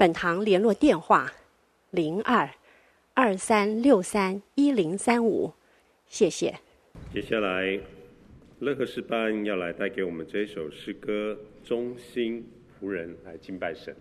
本堂联络电话：零二二三六三一零三五，谢谢。接下来，乐和诗班要来带给我们这首诗歌《忠心仆人》来敬拜神。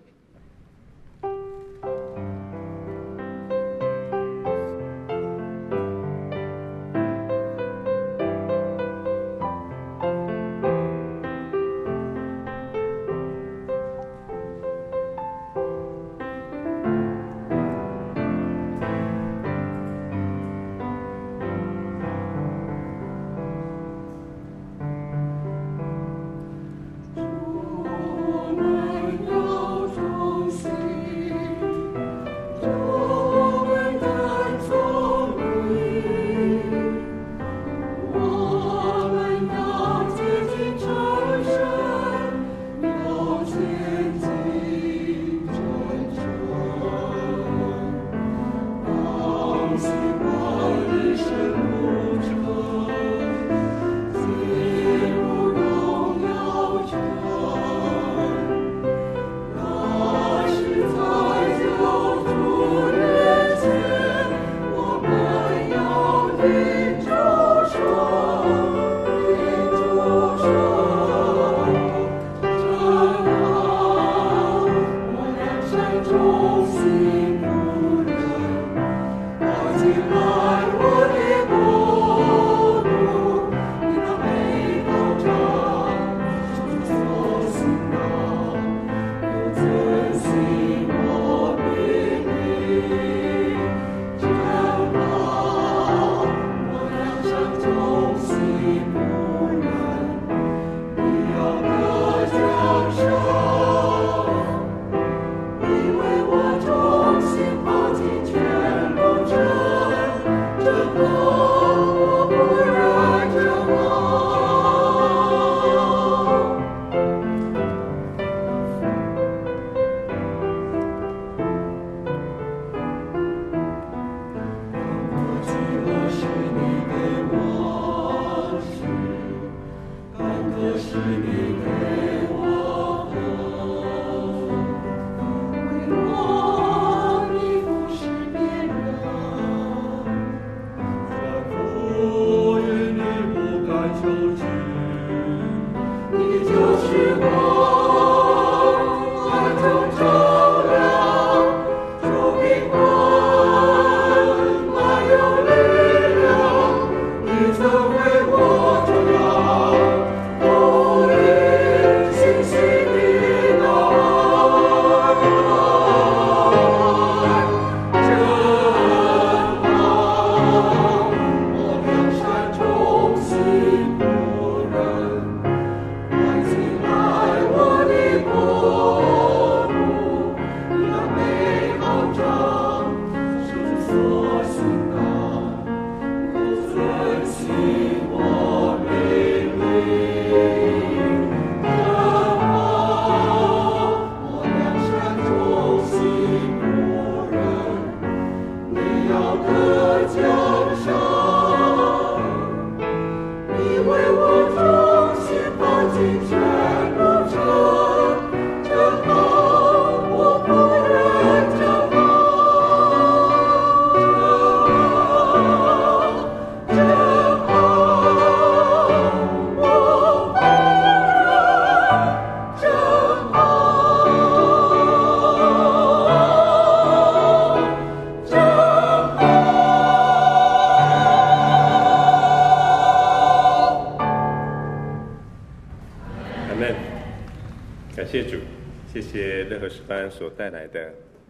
因为我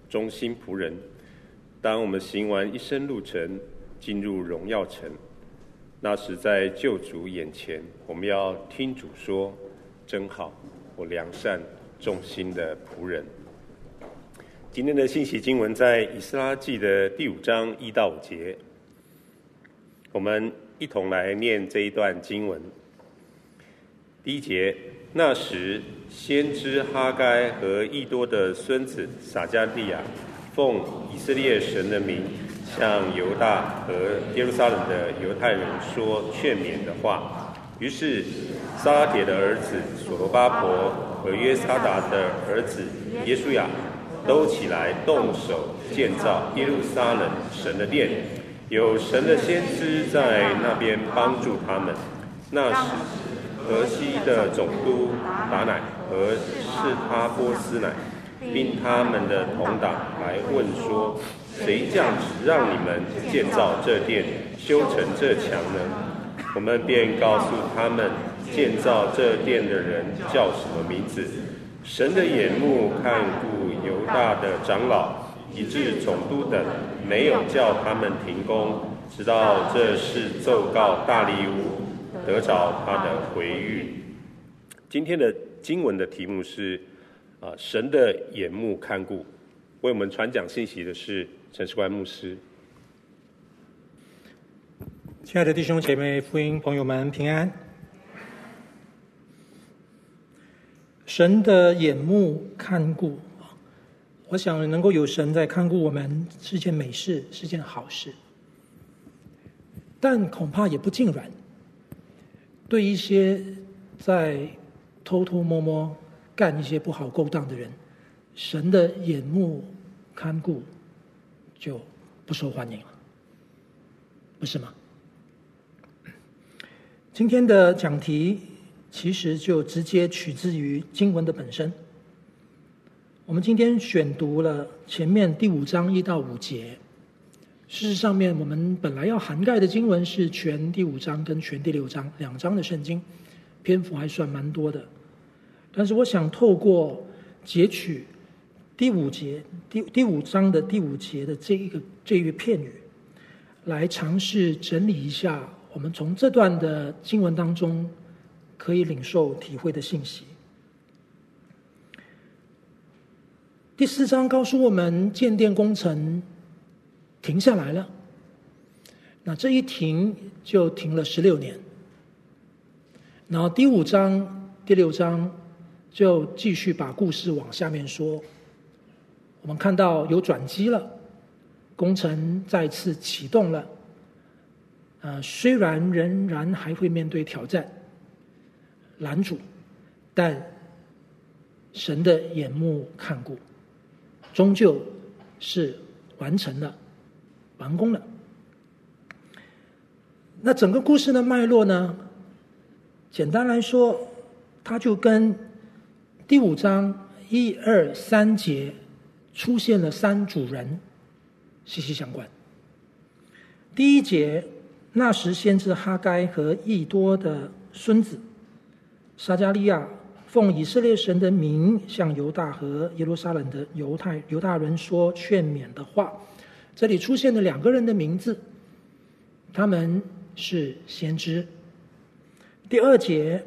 忠心仆人，当我们行完一生路程，进入荣耀城，那时在救主眼前，我们要听主说：“真好，我良善忠心的仆人。”今天的信息经文在以斯拉记的第五章一到五节，我们一同来念这一段经文。第一节，那时先知哈该和易多的孙子撒迦利亚，奉以色列神的名，向犹大和耶路撒冷的犹太人说劝勉的话。于是撒拉铁的儿子所罗巴伯和约沙达的儿子耶稣亚。都起来动手建造耶路撒冷神的殿，有神的先知在那边帮助他们。那时，河西的总督达乃和示他波斯乃，并他们的同党来问说：谁降旨让你们建造这殿、修成这墙呢？我们便告诉他们，建造这殿的人叫什么名字。神的眼目看顾犹大的长老，以致总督等没有叫他们停工，直到这事奏告大利乌，得着他的回諭。今天的经文的题目是啊，神的眼目看顾。为我们传讲信息的是陈世关牧师。亲爱的弟兄姐妹、福音朋友们，平安。神的眼目看顾，我想能够有神在看顾我们是件美事，是件好事。但恐怕也不尽然。对一些在偷偷摸摸干一些不好勾当的人，神的眼目看顾就不受欢迎了，不是吗？今天的讲题。其实就直接取自于经文的本身。我们今天选读了前面第五章一到五节。事实上面，我们本来要涵盖的经文是全第五章跟全第六章两章的圣经，篇幅还算蛮多的。但是我想透过截取第五节第第五章的第五节的这一个这一个片语，来尝试整理一下我们从这段的经文当中。可以领受体会的信息。第四章告诉我们，建殿工程停下来了。那这一停就停了十六年。然后第五章、第六章就继续把故事往下面说。我们看到有转机了，工程再次启动了。呃，虽然仍然还会面对挑战。拦阻，但神的眼目看顾，终究是完成了，完工了。那整个故事的脉络呢？简单来说，它就跟第五章一二三节出现了三组人息息相关。第一节，那时先知哈该和易多的孙子。撒迦利亚奉以色列神的名，向犹大和耶路撒冷的犹太犹大人说劝勉的话。这里出现了两个人的名字，他们是先知。第二节，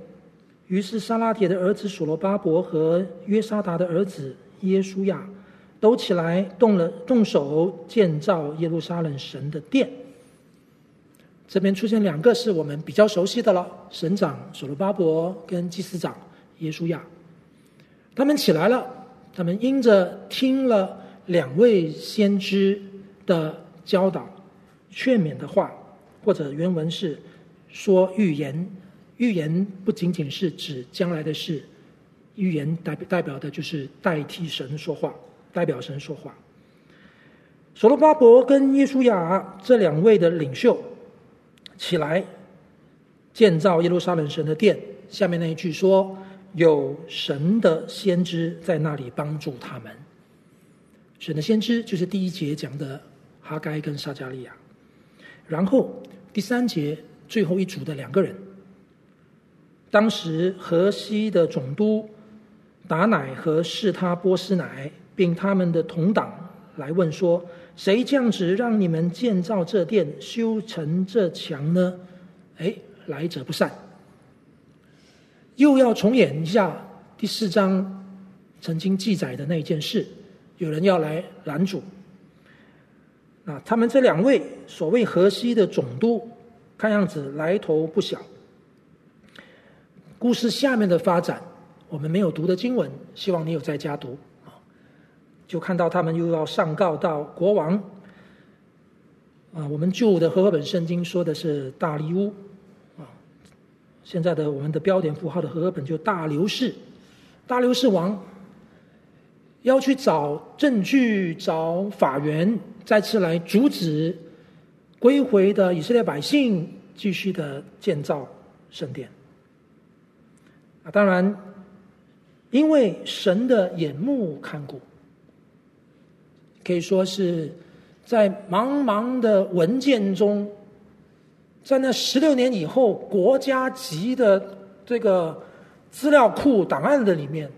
于是撒拉铁的儿子所罗巴伯和约沙达的儿子耶稣亚都起来动了动手建造耶路撒冷神的殿。这边出现两个是我们比较熟悉的了，省长所罗巴伯跟祭司长耶稣亚，他们起来了，他们因着听了两位先知的教导、劝勉的话，或者原文是说预言，预言不仅仅是指将来的事，预言代表代表的就是代替神说话，代表神说话。所罗巴伯跟耶书亚这两位的领袖。起来，建造耶路撒冷神的殿。下面那一句说：“有神的先知在那里帮助他们。”神的先知就是第一节讲的哈该跟撒迦利亚。然后第三节最后一组的两个人，当时河西的总督达乃和示他波斯乃，并他们的同党来问说。谁降旨让你们建造这殿、修成这墙呢？哎，来者不善。又要重演一下第四章曾经记载的那件事，有人要来拦阻。啊，他们这两位所谓河西的总督，看样子来头不小。故事下面的发展，我们没有读的经文，希望你有在家读啊。就看到他们又要上告到国王。啊，我们旧的和合本圣经说的是大利乌，啊，现在的我们的标点符号的和合本就大流士，大流士王要去找证据、找法源。再次来阻止归回的以色列百姓继续的建造圣殿啊！当然，因为神的眼目看顾，可以说是在茫茫的文件中，在那十六年以后，国家级的这个资料库档案的里面，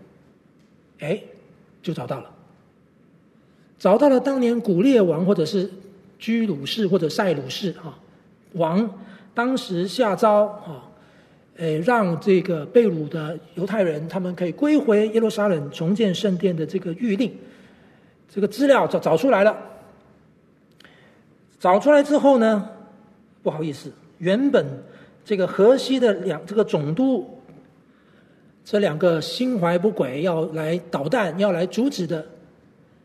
哎，就找到了。找到了当年古列王，或者是居鲁士或者塞鲁士啊，王当时下诏啊，诶，让这个被掳的犹太人他们可以归回耶路撒冷重建圣殿的这个諭令，这个资料找找出来了。找出来之后呢，不好意思，原本这个河西的两这个总督，这两个心怀不轨要来捣蛋要来阻止的。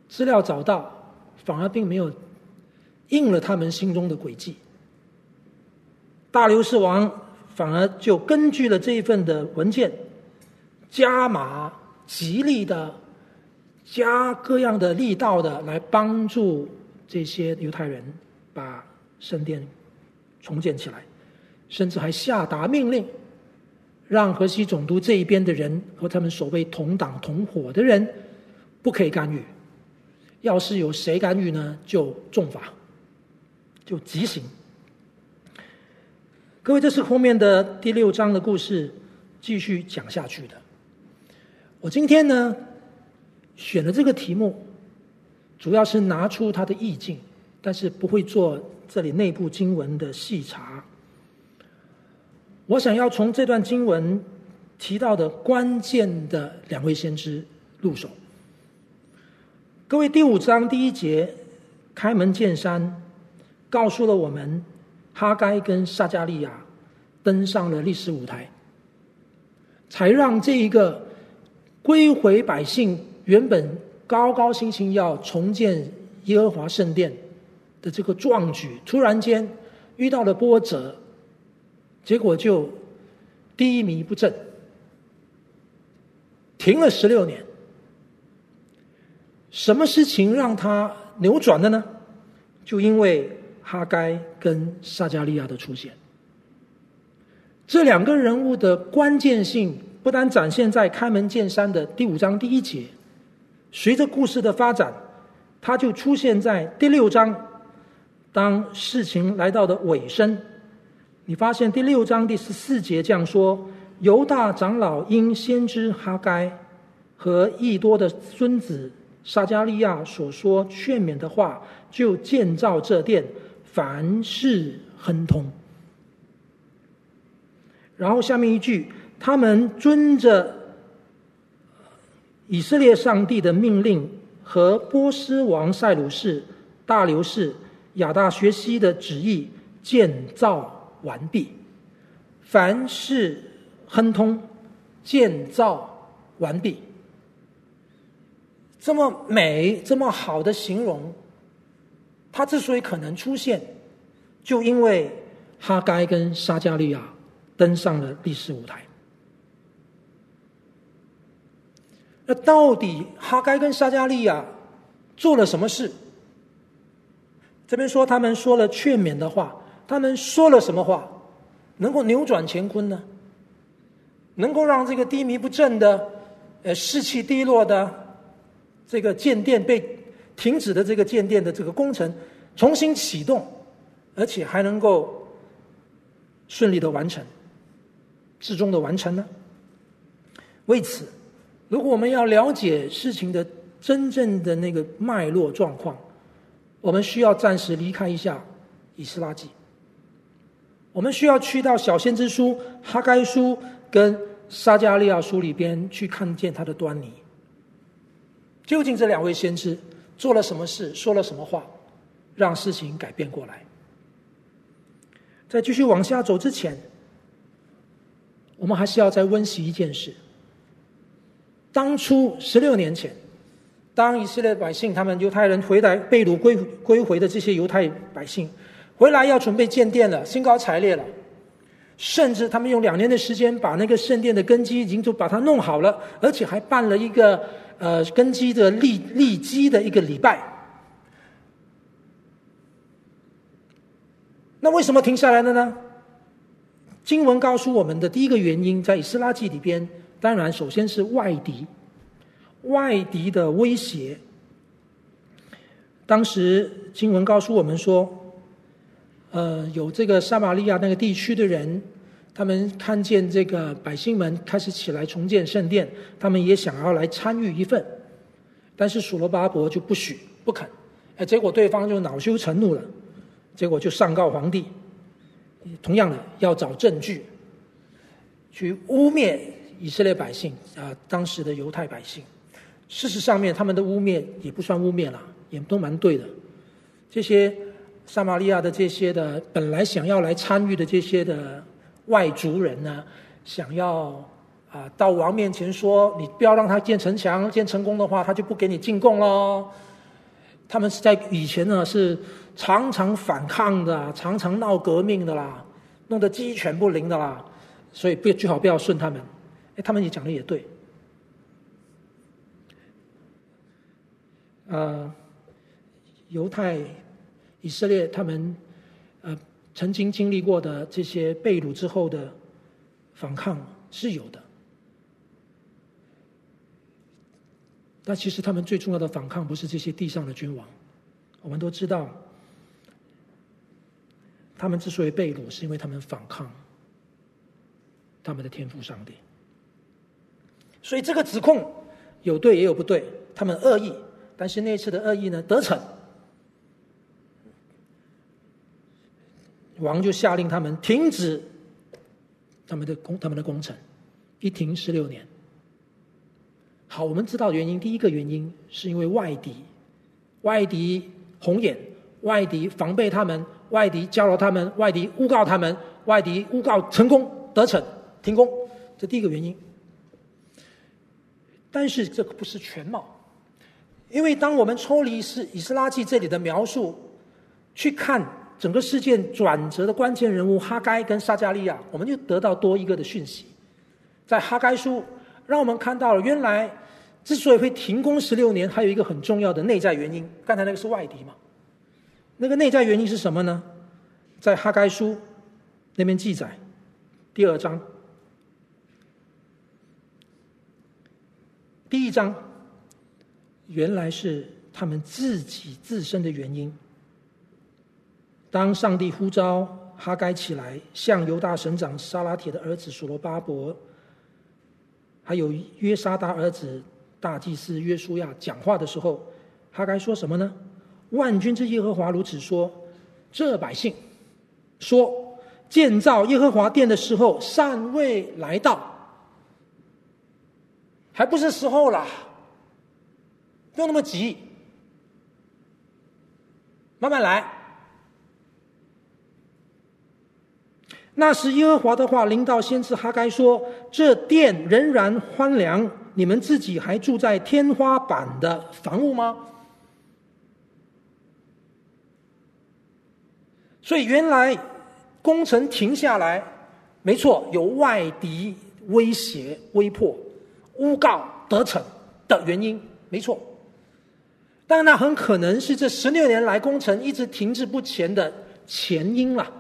资料找到，反而并没有应了他们心中的诡计。大流士王反而就根据了这一份的文件，加码极力的加各样的力道的来帮助这些犹太人把圣殿重建起来，甚至还下达命令，让河西总督这一边的人和他们所谓同党同伙的人不可以干预。要是有谁干预呢，就重罚，就极刑。各位，这是后面的第六章的故事，继续讲下去的。我今天呢，选的这个题目，主要是拿出它的意境，但是不会做这里内部经文的细查。我想要从这段经文提到的关键的两位先知入手。各位，第五章第一节，开门见山，告诉了我们，哈该跟撒迦利亚登上了历史舞台，才让这一个归回百姓原本高高兴兴要重建耶和华圣殿的这个壮举，突然间遇到了波折，结果就低迷不振，停了十六年。什么事情让他扭转的呢？就因为哈该跟撒迦利亚的出现，这两个人物的关键性不单展现在开门见山的第五章第一节，随着故事的发展，他就出现在第六章。当事情来到的尾声，你发现第六章第十四节这样说：犹大长老因先知哈该和益多的孙子。撒迦利亚所说劝勉的话，就建造这殿，凡事亨通。然后下面一句，他们遵着以色列上帝的命令和波斯王塞鲁士、大流士、亚大学西的旨意建造完毕，凡事亨通，建造完毕。这么美、这么好的形容，它之所以可能出现，就因为哈该跟撒迦利亚登上了历史舞台。那到底哈该跟撒迦利亚做了什么事？这边说他们说了劝勉的话，他们说了什么话，能够扭转乾坤呢？能够让这个低迷不振的、呃士气低落的。这个建殿被停止的这个建殿的这个工程重新启动，而且还能够顺利的完成，至终的完成呢？为此，如果我们要了解事情的真正的那个脉络状况，我们需要暂时离开一下以斯拉记，我们需要去到小先知书、哈该书跟撒迦利亚书里边去看见它的端倪。究竟这两位先知做了什么事，说了什么话，让事情改变过来？在继续往下走之前，我们还是要再温习一件事。当初十六年前，当以色列百姓他们犹太人回来被掳归归回的这些犹太百姓回来要准备建殿了，兴高采烈了，甚至他们用两年的时间把那个圣殿的根基已经都把它弄好了，而且还办了一个呃根基的立立基的一个礼拜。那为什么停下来了呢？经文告诉我们的第一个原因，在以斯拉记里边。当然，首先是外敌，外敌的威胁。当时经文告诉我们说，呃，有这个撒玛利亚那个地区的人，他们看见这个百姓们开始起来重建圣殿，他们也想要来参与一份，但是所罗巴伯就不许不肯，哎，结果对方就恼羞成怒了，结果就上告皇帝，同样的要找证据，去污蔑。以色列百姓啊，当时的犹太百姓，事实上面他们的污蔑也不算污蔑了，也都蛮对的。这些撒玛利亚的这些的本来想要来参与的这些的外族人呢，想要啊到王面前说，你不要让他建城墙，建成功的话，他就不给你进贡喽。他们是在以前呢是常常反抗的，常常闹革命的啦，弄得鸡犬不宁的啦，所以不最好不要顺他们。哎他们也讲的也对，呃，犹太、以色列他们曾经经历过的这些被掳之后的反抗是有的，但其实他们最重要的反抗不是这些地上的君王，我们都知道，他们之所以被掳，是因为他们反抗他们的天父上帝。所以这个指控有对也有不对，他们恶意，但是那次的恶意呢得逞，王就下令他们停止他们的工他们的工程，一停十六年。好，我们知道原因，第一个原因是因为外敌，外敌红眼，外敌防备他们，外敌教导他们，外敌诬告他们，外敌诬告成功得逞停工，这第一个原因。但是这个不是全貌，因为当我们抽离是以斯拉记这里的描述，去看整个事件转折的关键人物哈该跟撒加利亚，我们就得到多一个的讯息。在哈该书，让我们看到了原来之所以会停工十六年，还有一个很重要的内在原因。刚才那个是外敌嘛？那个内在原因是什么呢？在哈该书那边记载，第二章。第一章，原来是他们自己自身的原因。当上帝呼召哈该起来，向犹大省长沙拉铁的儿子所罗巴伯，还有约沙达儿子大祭司约书亚讲话的时候，哈该说什么呢？万军之耶和华如此说：这百姓说，建造耶和华殿的时候尚未来到。还不是时候啦，不用那么急，慢慢来。那时耶和华的话临到先知哈该说：“这殿仍然荒凉，你们自己还住在天花板的房屋吗？”所以原来工程停下来，没错，有外敌威胁、威迫。诬告得逞的原因没错，但那很可能是这十六年来工程一直停滞不前的前因了，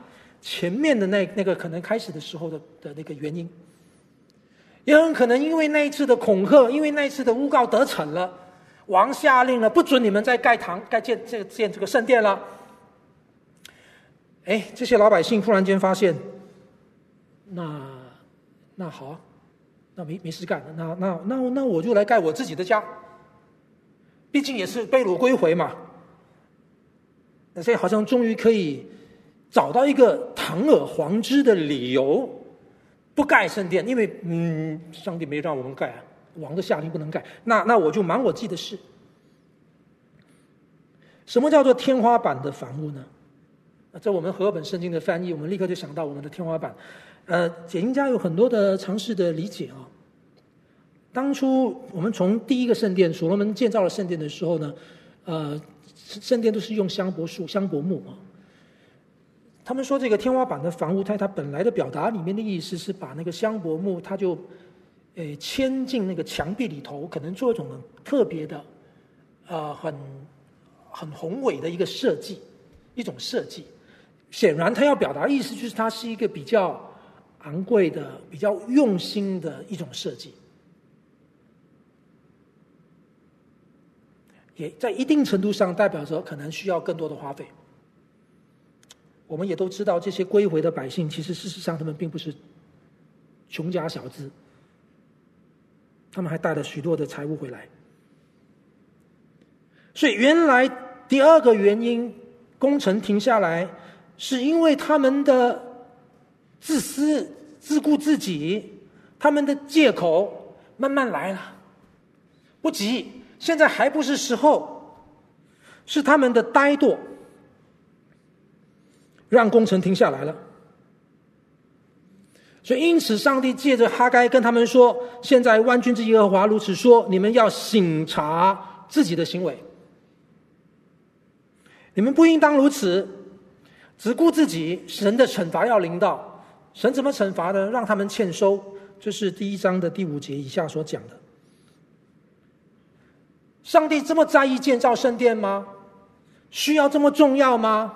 前面的那那个可能开始的时候的的那个原因，也很可能因为那一次的恐吓，因为那一次的诬告得逞了，王下令了，不准你们再盖堂、盖建这建这个圣殿了。哎，这些老百姓突然间发现，那那好啊。那没没事干，那那那那我就来盖我自己的家。毕竟也是被掳归回嘛。那现在好像终于可以找到一个堂而皇之的理由，不盖圣殿，因为嗯，上帝没让我们盖啊，王的下令不能盖。那那我就忙我自己的事。什么叫做天花板的房屋呢？在我们和合本圣经的翻译，我们立刻就想到我们的天花板。呃，解经家有很多的尝试的理解啊。当初我们从第一个圣殿，所罗门建造了圣殿的时候呢，呃，圣殿都是用香柏树、香柏木啊。他们说这个天花板的房屋，它它本来的表达里面的意思是把那个香柏木，它就，诶，嵌进那个墙壁里头，可能做一种很特别的，呃，很很宏伟的一个设计，一种设计。显然，他要表达的意思就是它是一个比较昂贵的、比较用心的一种设计，也在一定程度上代表着可能需要更多的花费。我们也都知道，这些归回的百姓，其实事实上他们并不是穷家小子，他们还带了许多的财物回来。所以，原来第二个原因，工程停下来。是因为他们的自私、自顾自己，他们的借口慢慢来了，不急，现在还不是时候，是他们的怠惰，让工程停下来了。所以，因此，上帝借着哈该跟他们说：“现在万军之耶和华如此说，你们要省察自己的行为，你们不应当如此。”只顾自己，神的惩罚要临到。神怎么惩罚呢？让他们欠收，这是第一章的第五节以下所讲的。上帝这么在意建造圣殿吗？需要这么重要吗？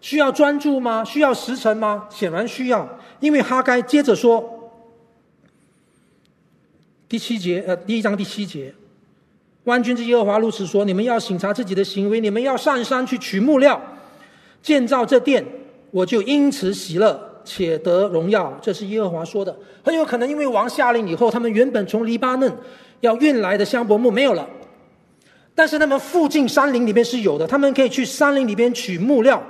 需要专注吗？需要时辰吗？显然需要，因为哈该接着说，第七节，呃，第一章第七节，万军之耶和华如此说：你们要省察自己的行为，你们要上山去取木料。建造这殿，我就因此喜乐，且得荣耀。这是耶和华说的。很有可能因为王下令以后，他们原本从黎巴嫩要运来的香柏木没有了，但是他们附近山林里面是有的，他们可以去山林里边取木料。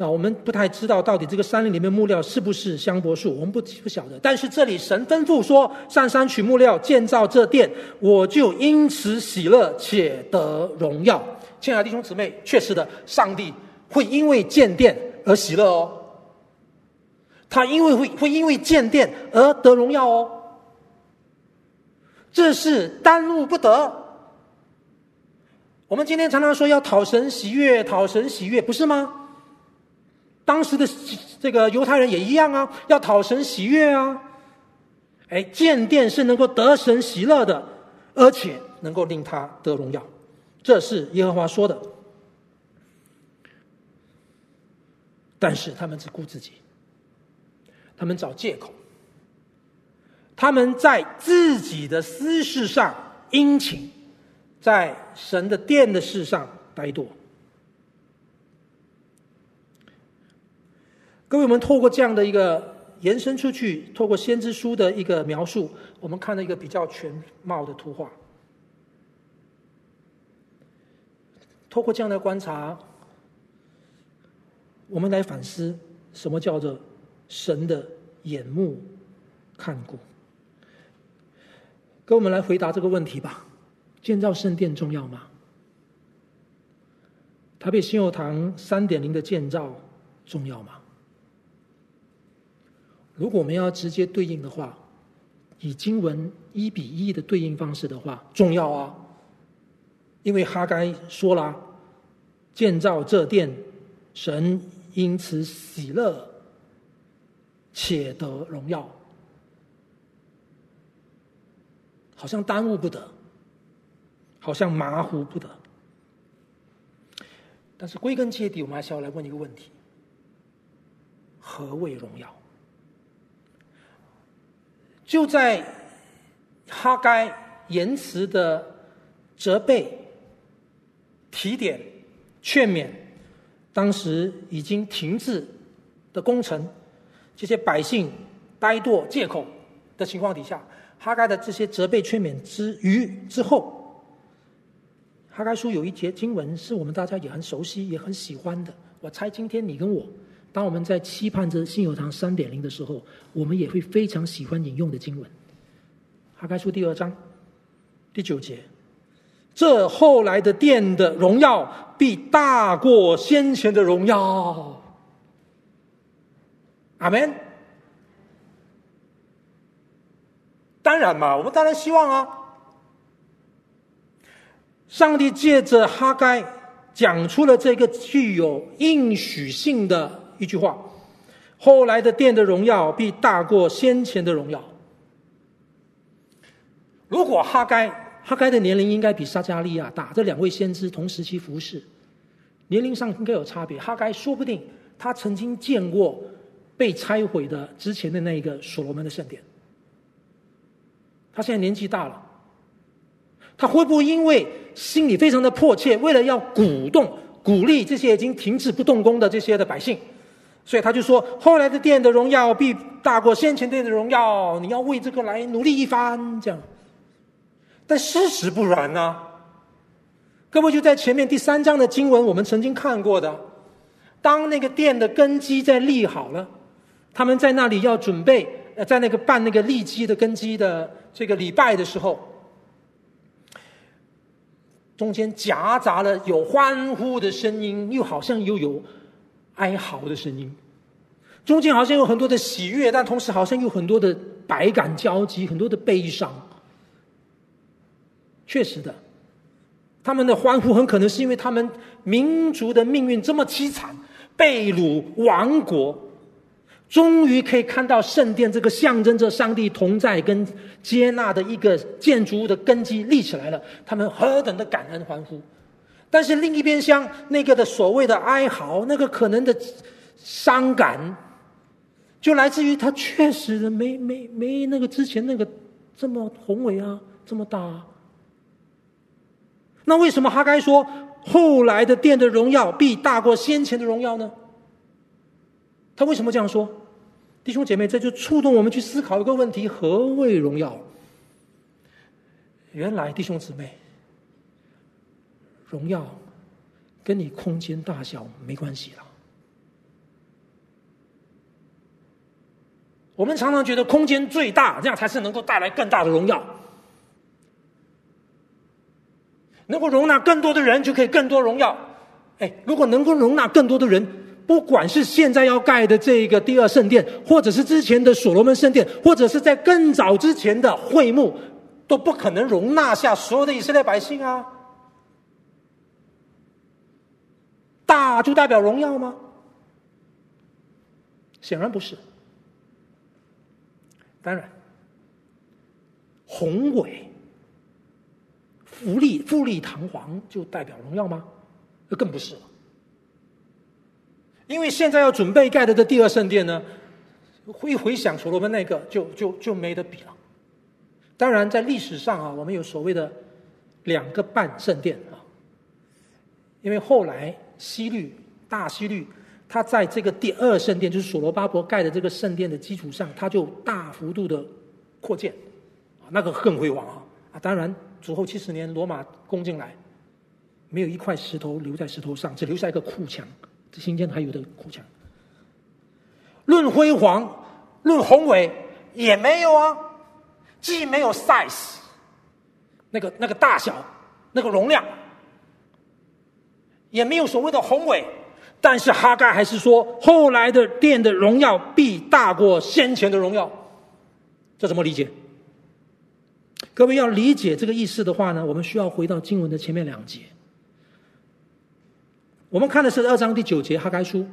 那我们不太知道到底这个山林里面木料是不是香柏树，我们不不晓得。但是这里神吩咐说，上山取木料建造这殿，我就因此喜乐，且得荣耀。亲爱的弟兄姊妹，确实的，上帝会因为建殿而喜乐哦。他因为会会因为建殿而得荣耀哦。这是耽误不得。我们今天常常说要讨神喜悦，讨神喜悦，不是吗？当时的这个犹太人也一样啊，要讨神喜悦啊。哎，建殿是能够得神喜乐的，而且能够令他得荣耀。这是耶和华说的，但是他们只顾自己，他们找借口，他们在自己的私事上殷勤，在神的殿的事上怠惰。各位，我们透过这样的一个延伸出去，透过先知书的一个描述，我们看到一个比较全貌的图画。透过这样的观察，我们来反思什么叫做神的眼目看顾。跟我们来回答这个问题吧：建造圣殿重要吗？台北新友堂三点零的建造重要吗？如果我们要直接对应的话，以经文一比一的对应方式的话，重要啊。因为哈该说了，建造这殿，神因此喜乐，且得荣耀，好像耽误不得，好像马虎不得。但是归根结底，我们还是要来问一个问题：何谓荣耀？就在哈该言辞的责备。提点、劝勉，当时已经停滞的工程，这些百姓呆惰、借口的情况底下，哈该的这些责备、劝勉之余之后，哈该书有一节经文是我们大家也很熟悉、也很喜欢的。我猜今天你跟我，当我们在期盼着信友堂三点零的时候，我们也会非常喜欢引用的经文。哈该书第二章第九节。这后来的殿的荣耀必大过先前的荣耀。阿门。当然嘛，我们当然希望啊。上帝借着哈该讲出了这个具有应许性的一句话：后来的殿的荣耀必大过先前的荣耀。如果哈该。哈该的年龄应该比撒迦利亚大，这两位先知同时期服侍，年龄上应该有差别。哈该说不定他曾经见过被拆毁的之前的那一个所罗门的圣殿，他现在年纪大了，他会不会因为心里非常的迫切，为了要鼓动、鼓励这些已经停止不动工的这些的百姓，所以他就说：后来的殿的荣耀必大过先前殿的荣耀，你要为这个来努力一番，这样。但事实不然呢、各位就在前面第三章的经文，我们曾经看过的，当那个殿的根基在立好了，他们在那里要准备，呃，在那个办那个立基的根基的这个礼拜的时候，中间夹杂了有欢呼的声音，又好像又有哀嚎的声音，中间好像有很多的喜悦，但同时好像有很多的百感交集，很多的悲伤。确实的，他们的欢呼很可能是因为他们民族的命运这么凄惨，被掳亡国，终于可以看到圣殿这个象征着上帝同在跟接纳的一个建筑物的根基立起来了，他们何等的感恩欢呼！但是另一边厢那个的所谓的哀嚎，那个可能的伤感，就来自于他确实的没没没那个之前那个这么宏伟啊，这么大。那为什么哈该说后来的殿的荣耀必大过先前的荣耀呢？他为什么这样说？弟兄姐妹，这就触动我们去思考一个问题：何谓荣耀？原来弟兄姊妹，荣耀跟你空间大小没关系了。我们常常觉得空间最大，这样才是能够带来更大的荣耀。能够容纳更多的人，就可以更多荣耀。哎，如果能够容纳更多的人，不管是现在要盖的这个第二圣殿，或者是之前的所罗门圣殿，或者是在更早之前的会幕，都不可能容纳下所有的以色列百姓啊。大就代表荣耀吗？显然不是。当然，宏伟。富丽富丽堂皇就代表荣耀吗？那更不是了。因为现在要准备盖的这第二圣殿呢，一回想所罗门那个，就就就没得比了。当然，在历史上啊，我们有所谓的两个半圣殿啊。因为后来西律大西律，他在这个第二圣殿，就是所罗巴伯盖的这个圣殿的基础上，他就大幅度的扩建，那个更辉煌啊！啊，当然。主后七十年，罗马攻进来，没有一块石头留在石头上，只留下一个库墙。这新建还有的库墙。论辉煌，论宏伟，也没有啊。既没有 size，那个那个大小，那个容量，也没有所谓的宏伟。但是哈盖还是说，后来的殿的荣耀必大过先前的荣耀。这怎么理解？各位要理解这个意思的话呢，我们需要回到经文的前面两节。我们看的是二章第九节哈盖书。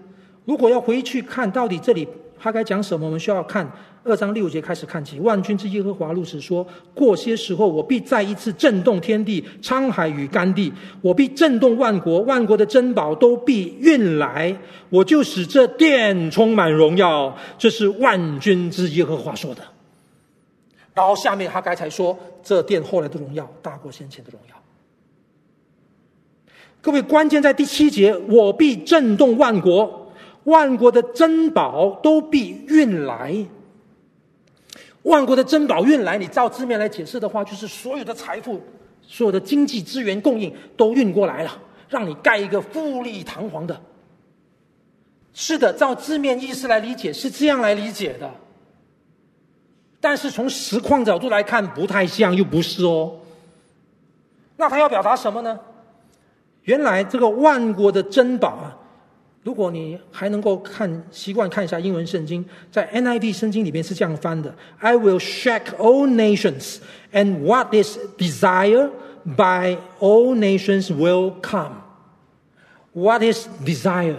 如果要回去看到底这里哈该讲什么，我们需要看二章六节开始看起。万军之耶和华如此说：过些时候，我必再一次震动天地、沧海与干地；我必震动万国，万国的珍宝都必运来。我就使这殿充满荣耀。这是万军之耶和华说的。然后下面哈该才说，这殿后来的荣耀大过先前的荣耀。各位，关键在第七节，我必震动万国，万国的珍宝都必运来。万国的珍宝运来，你照字面来解释的话，就是所有的财富、所有的经济资源供应都运过来了，让你盖一个富丽堂皇的。是的，照字面意思来理解，是这样来理解的。但是从实况角度来看，不太像，又不是哦。那他要表达什么呢？原来这个万国的珍宝啊，如果你还能够看习惯看一下英文圣经，在 NIV 圣经里面是这样翻的：I will shake all nations, and what is desire by all nations will come. What is desire？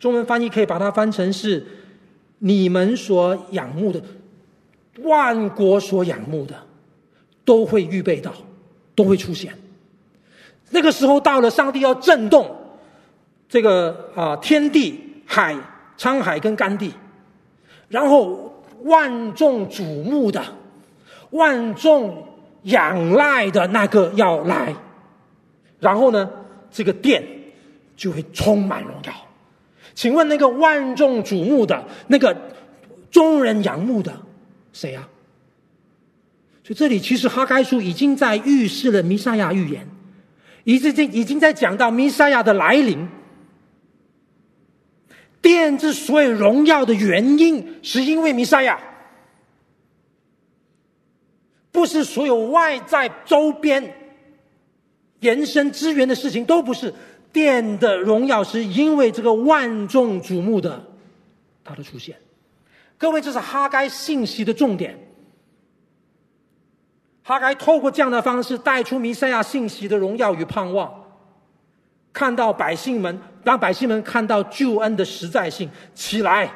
中文翻译可以把它翻成是你们所仰慕的，万国所仰慕的，都会预备到，都会出现。那个时候到了，上帝要震动这个啊、天地海沧海跟干地，然后万众瞩目的、万众仰赖的那个要来，然后呢，这个殿。就会充满荣耀。请问那个万众瞩目的、那个众人仰慕的，谁呀、啊？所以这里其实哈该书已经在预示了弥赛亚预言，已经已经在讲到弥赛亚的来临。殿之所以荣耀的原因，是因为弥赛亚，不是所有外在周边延伸资源的事情，都不是。殿的荣耀是因为这个万众瞩目的他的出现，各位，这是哈该信息的重点。哈该透过这样的方式带出弥赛亚信息的荣耀与盼望，看到百姓们，让百姓们看到救恩的实在性。起来，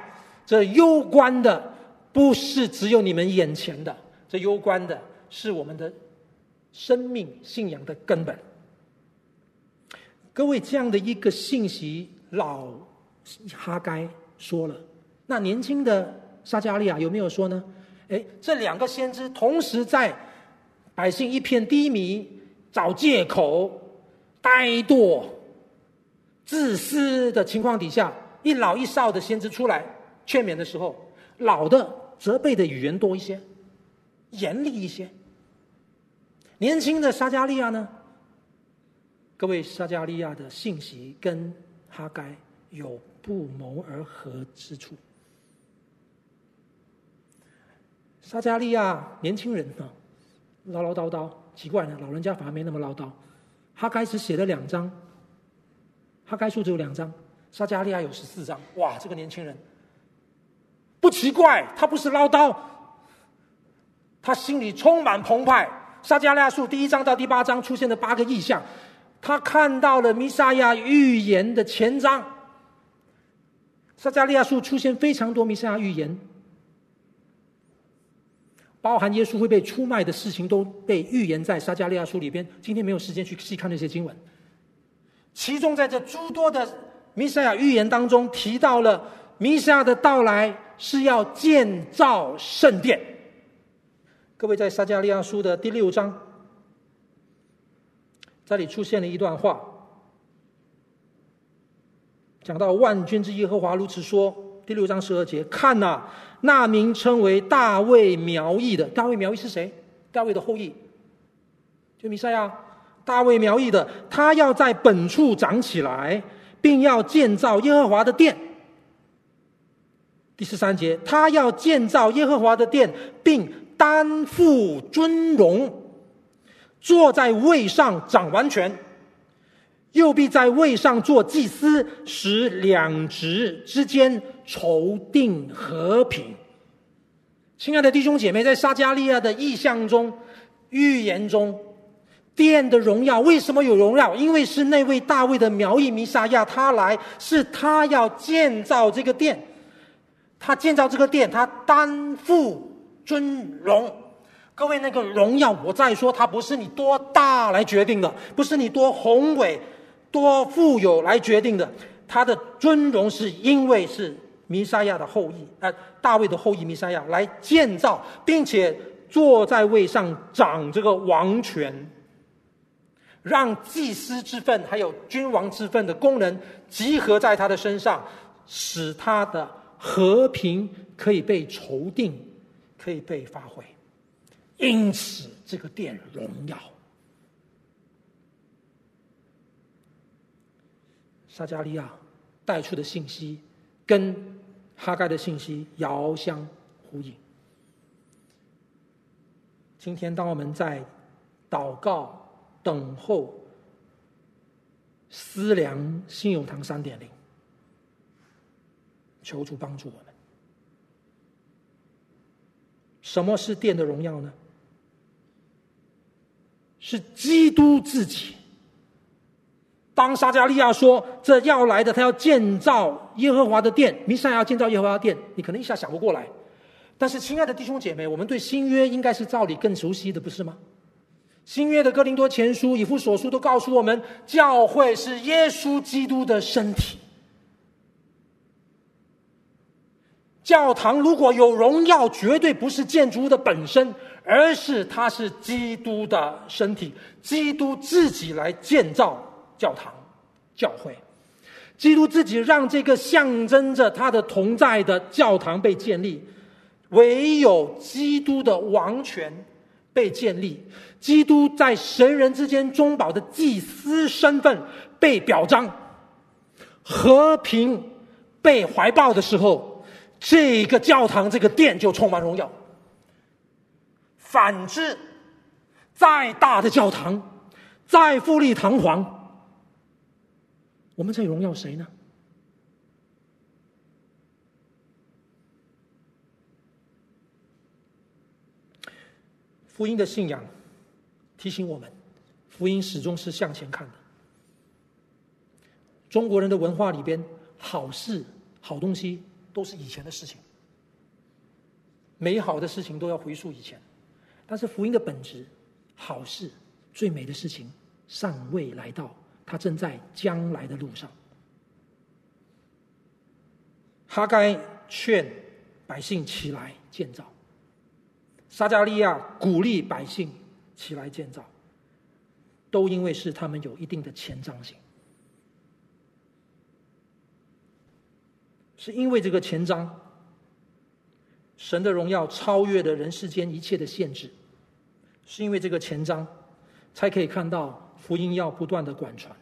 这攸关的不是只有你们眼前的，这攸关的是我们的生命信仰的根本。各位，这样的一个信息，老哈该说了，那年轻的撒迦利亚有没有说呢？诶，这两个先知同时在百姓一片低迷、找借口、怠惰、自私的情况底下，一老一少的先知出来劝勉的时候，老的责备的语言多一些，严厉一些；年轻的撒迦利亚呢？各位，撒迦利亚的信息跟哈该有不谋而合之处。撒迦利亚年轻人啊，唠唠叨叨，奇怪呢，老人家反而没那么唠叨。哈该只写了两章，哈该书只有两章，撒迦利亚有十四章。哇，这个年轻人不奇怪，他不是唠叨，他心里充满澎湃。撒迦利亚书第一章到第八章出现的八个异象。他看到了弥赛亚预言的前章，撒迦利亚书出现非常多弥赛亚预言，包含耶稣会被出卖的事情都被预言在撒迦利亚书里边。今天没有时间去细看那些经文，其中在这诸多的弥赛亚预言当中，提到了弥赛亚的到来是要建造圣殿。各位在撒迦利亚书的第六章。这里出现了一段话，讲到万军之耶和华如此说，第六章十二节，看呐，那名称为大卫苗裔的，大卫苗裔是谁？大卫的后裔，就弥赛亚，大卫苗裔的，他要在本处长起来，并要建造耶和华的殿。第十三节，他要建造耶和华的殿，并担负尊荣。坐在位上掌完全，又必在位上做祭司，使两职之间筹定和平。亲爱的弟兄姐妹，在撒迦利亚的意象中、预言中，殿的荣耀为什么有荣耀？因为是那位大卫的苗裔弥撒亚，他来，是他要建造这个殿，他建造这个殿，他担负尊荣。各位，那个荣耀，我再说，它不是你多大来决定的，不是你多宏伟、多富有来决定的。他的尊荣是因为是弥赛亚的后裔，呃，大卫的后裔弥赛亚来建造，并且坐在位上掌这个王权，让祭司之分还有君王之分的功能集合在他的身上，使他的和平可以被筹定，可以被发挥。因此，这个殿荣耀。撒迦利亚带出的信息，跟哈盖的信息遥相呼应。今天，当我们在祷告、等候思量信友堂三点零，求主帮助我们。什么是殿的荣耀呢？是基督自己。当撒迦利亚说这要来的，他要建造耶和华的殿，弥赛亚要建造耶和华的殿，你可能一下想不过来。但是，亲爱的弟兄姐妹，我们对新约应该是照理更熟悉的，不是吗？新约的哥林多前书、以弗所书都告诉我们，教会是耶稣基督的身体。教堂如果有荣耀，绝对不是建筑物的本身，而是它是基督的身体，基督自己来建造。教堂、教会，基督自己让这个象征着他的同在的教堂被建立，唯有基督的王权被建立，基督在神人之间中保的祭司身份被表彰，和平被怀抱的时候，这个教堂、这个殿就充满荣耀。反之，再大的教堂，再富丽堂皇。我们在荣耀谁呢？福音的信仰提醒我们，福音始终是向前看的。中国人的文化里边，好事、好东西都是以前的事情，美好的事情都要回溯以前。但是福音的本质，好事、最美的事情尚未来到。它正在将来的路上。哈该劝百姓起来建造，撒迦利亚鼓励百姓起来建造，都因为是他们有一定的前瞻性，是因为这个前瞻，神的荣耀超越了人世间一切的限制，是因为这个前瞻，才可以看到。福音要不断的广传，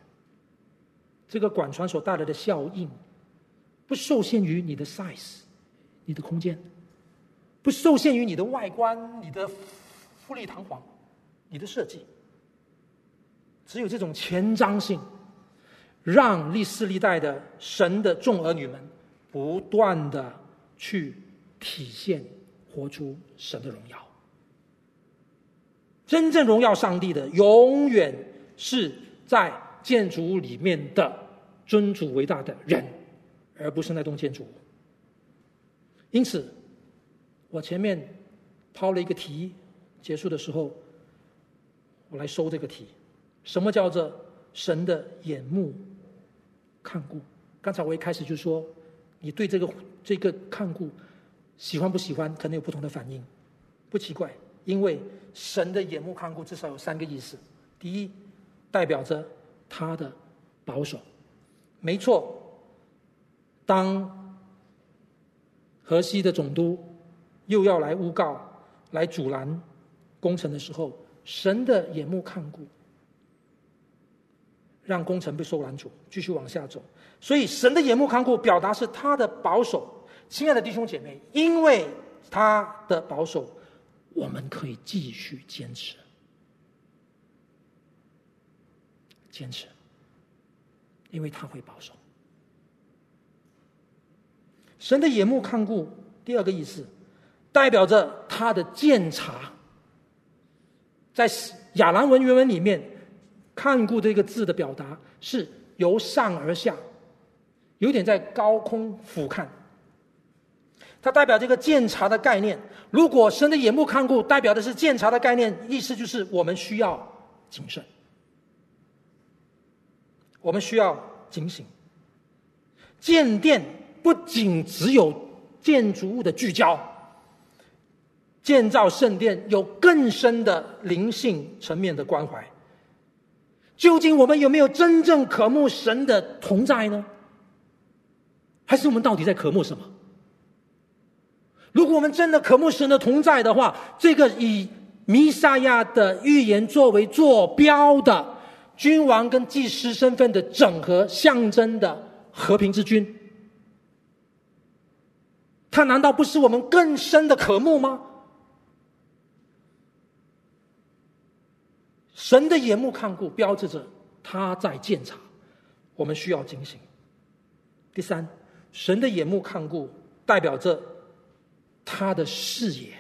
这个广传所带来的效应，不受限于你的 size，你的空间，不受限于你的外观，你的富丽堂皇，你的设计，只有这种前瞻性，让历世历代的神的众儿女们不断的去体现、活出神的荣耀。真正荣耀上帝的，永远。是在建筑物里面的尊主伟大的人，而不是那栋建筑物。因此，我前面抛了一个题，结束的时候，我来收这个题：什么叫做神的眼目看顾？刚才我一开始就说，你对这个这个看顾喜欢不喜欢，可能有不同的反应，不奇怪，因为神的眼目看顾至少有三个意思：第一。代表着他的保守，没错。当河西的总督又要来诬告、来阻拦工程的时候，神的眼目看顾，让工程被受拦阻，继续往下走。所以，神的眼目看顾表达是他的保守。亲爱的弟兄姐妹，因为他的保守，我们可以继续坚持。坚持，因为他会保守。神的眼目看顾，第二个意思，代表着他的鉴察。在亚兰文原文里面，“看顾”这个字的表达是由上而下，有点在高空俯瞰。它代表这个鉴察的概念。如果神的眼目看顾，代表的是鉴察的概念，意思就是我们需要谨慎。我们需要警醒。建殿不仅只有建筑物的聚焦，建造圣殿有更深的灵性层面的关怀。究竟我们有没有真正渴慕神的同在呢？还是我们到底在渴慕什么？如果我们真的渴慕神的同在的话，这个以弥赛亚的预言作为坐标的。君王跟祭司身份的整合，象征的和平之君，他难道不是我们更深的渴慕吗？神的眼目看顾，标志着他在监察，我们需要警醒。第三，神的眼目看顾，代表着他的视野，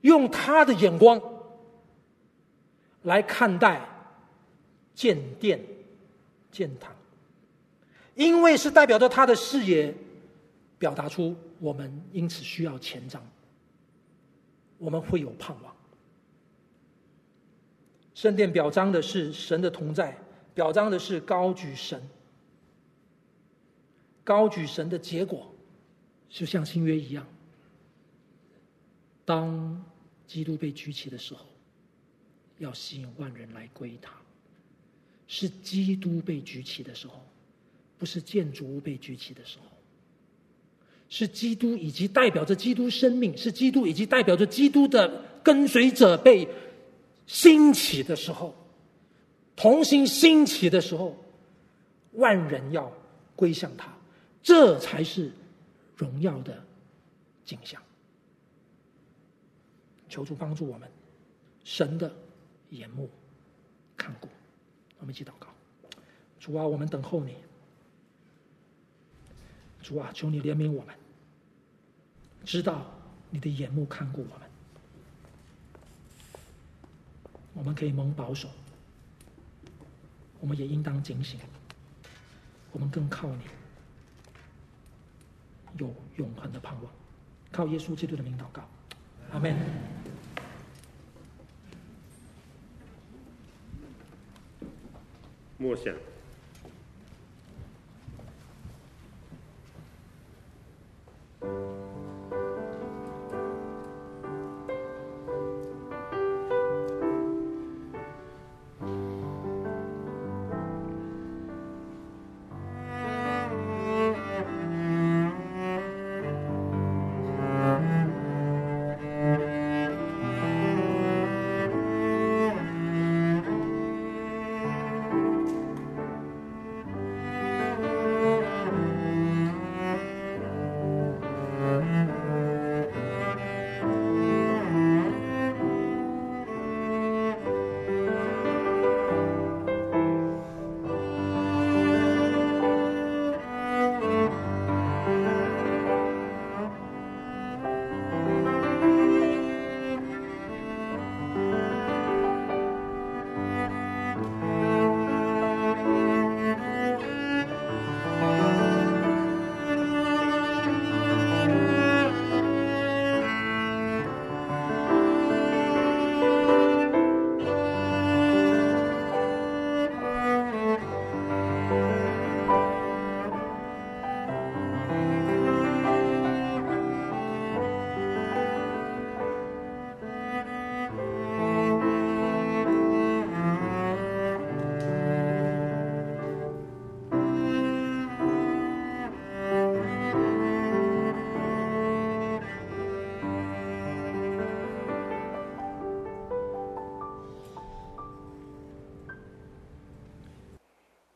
用他的眼光来看待建殿、建堂，因为是代表着他的视野，表达出我们因此需要前瞻，我们会有盼望。圣殿表彰的是神的同在，表彰的是高举神。高举神的结果，就像新约一样。当基督被举起的时候，要吸引万人来归他。是基督被举起的时候，不是建筑物被举起的时候。是基督以及代表着基督生命，是基督以及代表着基督的跟随者被兴起的时候，同心兴起的时候，万人要归向他。这才是荣耀的景象。求主帮助我们，神的眼目看顾。我们一起祷告：主啊，我们等候你。主啊，求你怜悯我们，知道你的眼目看顾我们，我们可以蒙保守，我们也应当警醒，我们更靠你。有永恒的盼望，靠耶稣基督的名祷告，阿门。默想。